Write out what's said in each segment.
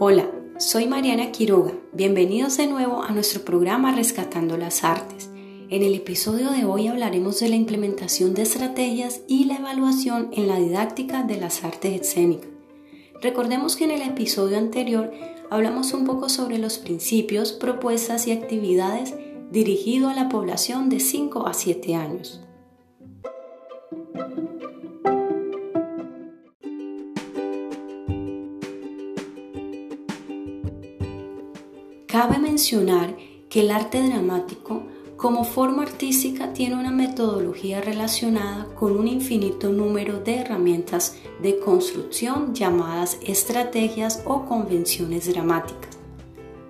Hola, soy Mariana Quiroga. Bienvenidos de nuevo a nuestro programa Rescatando las Artes. En el episodio de hoy hablaremos de la implementación de estrategias y la evaluación en la didáctica de las artes escénicas. Recordemos que en el episodio anterior hablamos un poco sobre los principios, propuestas y actividades dirigidos a la población de 5 a 7 años. Cabe mencionar que el arte dramático como forma artística tiene una metodología relacionada con un infinito número de herramientas de construcción llamadas estrategias o convenciones dramáticas,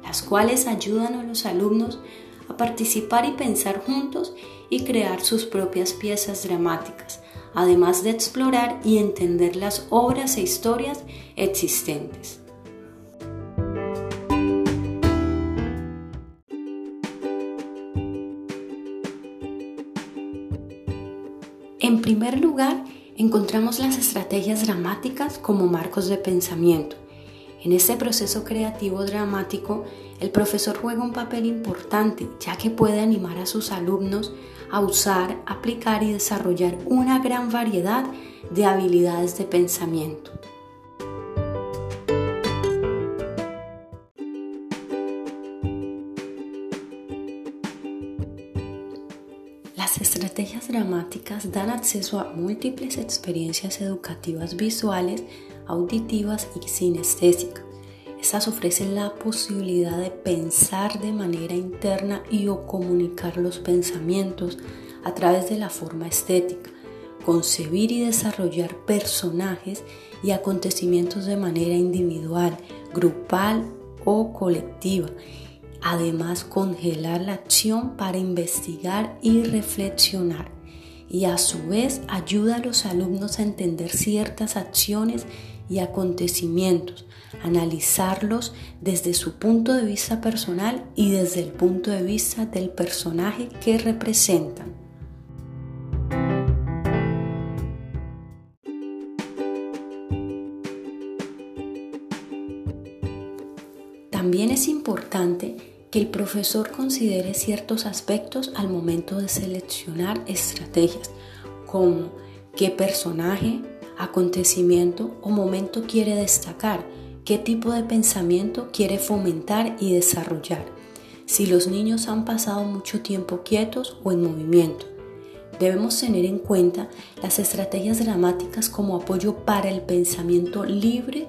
las cuales ayudan a los alumnos a participar y pensar juntos y crear sus propias piezas dramáticas, además de explorar y entender las obras e historias existentes. En primer lugar, encontramos las estrategias dramáticas como marcos de pensamiento. En este proceso creativo dramático, el profesor juega un papel importante ya que puede animar a sus alumnos a usar, aplicar y desarrollar una gran variedad de habilidades de pensamiento. Las estrategias dramáticas dan acceso a múltiples experiencias educativas visuales, auditivas y sinestésicas. Estas ofrecen la posibilidad de pensar de manera interna y o comunicar los pensamientos a través de la forma estética, concebir y desarrollar personajes y acontecimientos de manera individual, grupal o colectiva Además, congelar la acción para investigar y reflexionar. Y a su vez ayuda a los alumnos a entender ciertas acciones y acontecimientos, analizarlos desde su punto de vista personal y desde el punto de vista del personaje que representan. También es importante que el profesor considere ciertos aspectos al momento de seleccionar estrategias, como qué personaje, acontecimiento o momento quiere destacar, qué tipo de pensamiento quiere fomentar y desarrollar, si los niños han pasado mucho tiempo quietos o en movimiento. Debemos tener en cuenta las estrategias dramáticas como apoyo para el pensamiento libre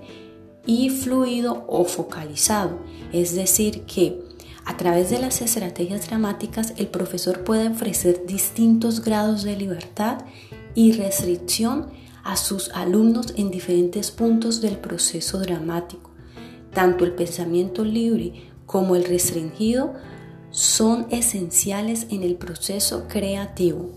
y fluido o focalizado. Es decir, que a través de las estrategias dramáticas el profesor puede ofrecer distintos grados de libertad y restricción a sus alumnos en diferentes puntos del proceso dramático. Tanto el pensamiento libre como el restringido son esenciales en el proceso creativo.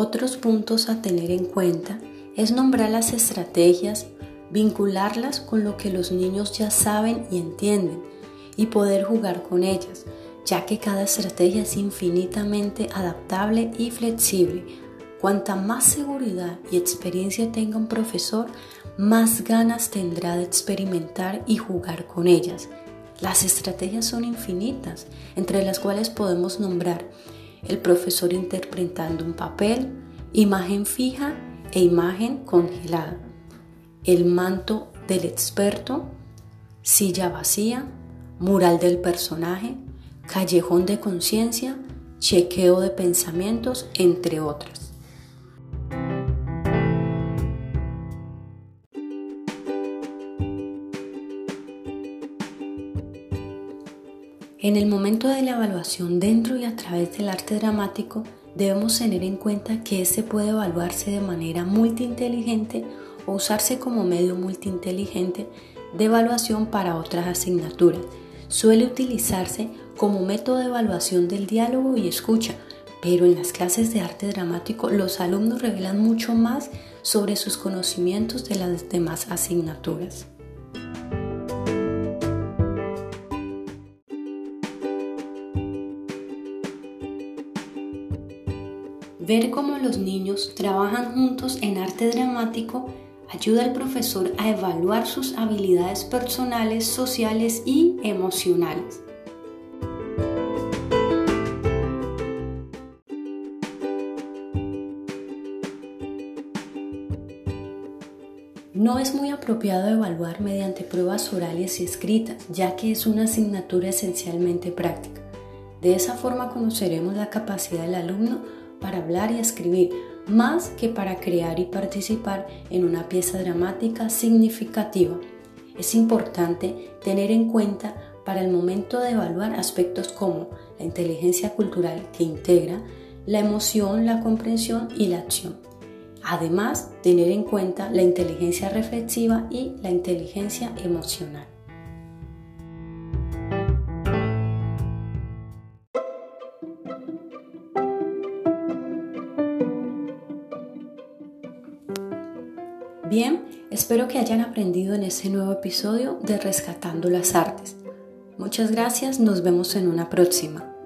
Otros puntos a tener en cuenta es nombrar las estrategias, vincularlas con lo que los niños ya saben y entienden y poder jugar con ellas, ya que cada estrategia es infinitamente adaptable y flexible. Cuanta más seguridad y experiencia tenga un profesor, más ganas tendrá de experimentar y jugar con ellas. Las estrategias son infinitas, entre las cuales podemos nombrar el profesor interpretando un papel, imagen fija e imagen congelada, el manto del experto, silla vacía, mural del personaje, callejón de conciencia, chequeo de pensamientos, entre otras. En el momento de la evaluación dentro y a través del arte dramático, debemos tener en cuenta que este puede evaluarse de manera multiinteligente o usarse como medio multiinteligente de evaluación para otras asignaturas. Suele utilizarse como método de evaluación del diálogo y escucha, pero en las clases de arte dramático los alumnos revelan mucho más sobre sus conocimientos de las demás asignaturas. Ver cómo los niños trabajan juntos en arte dramático ayuda al profesor a evaluar sus habilidades personales, sociales y emocionales. No es muy apropiado evaluar mediante pruebas orales y escritas, ya que es una asignatura esencialmente práctica. De esa forma conoceremos la capacidad del alumno para hablar y escribir, más que para crear y participar en una pieza dramática significativa. Es importante tener en cuenta para el momento de evaluar aspectos como la inteligencia cultural que integra, la emoción, la comprensión y la acción. Además, tener en cuenta la inteligencia reflexiva y la inteligencia emocional. Espero que hayan aprendido en este nuevo episodio de Rescatando las Artes. Muchas gracias, nos vemos en una próxima.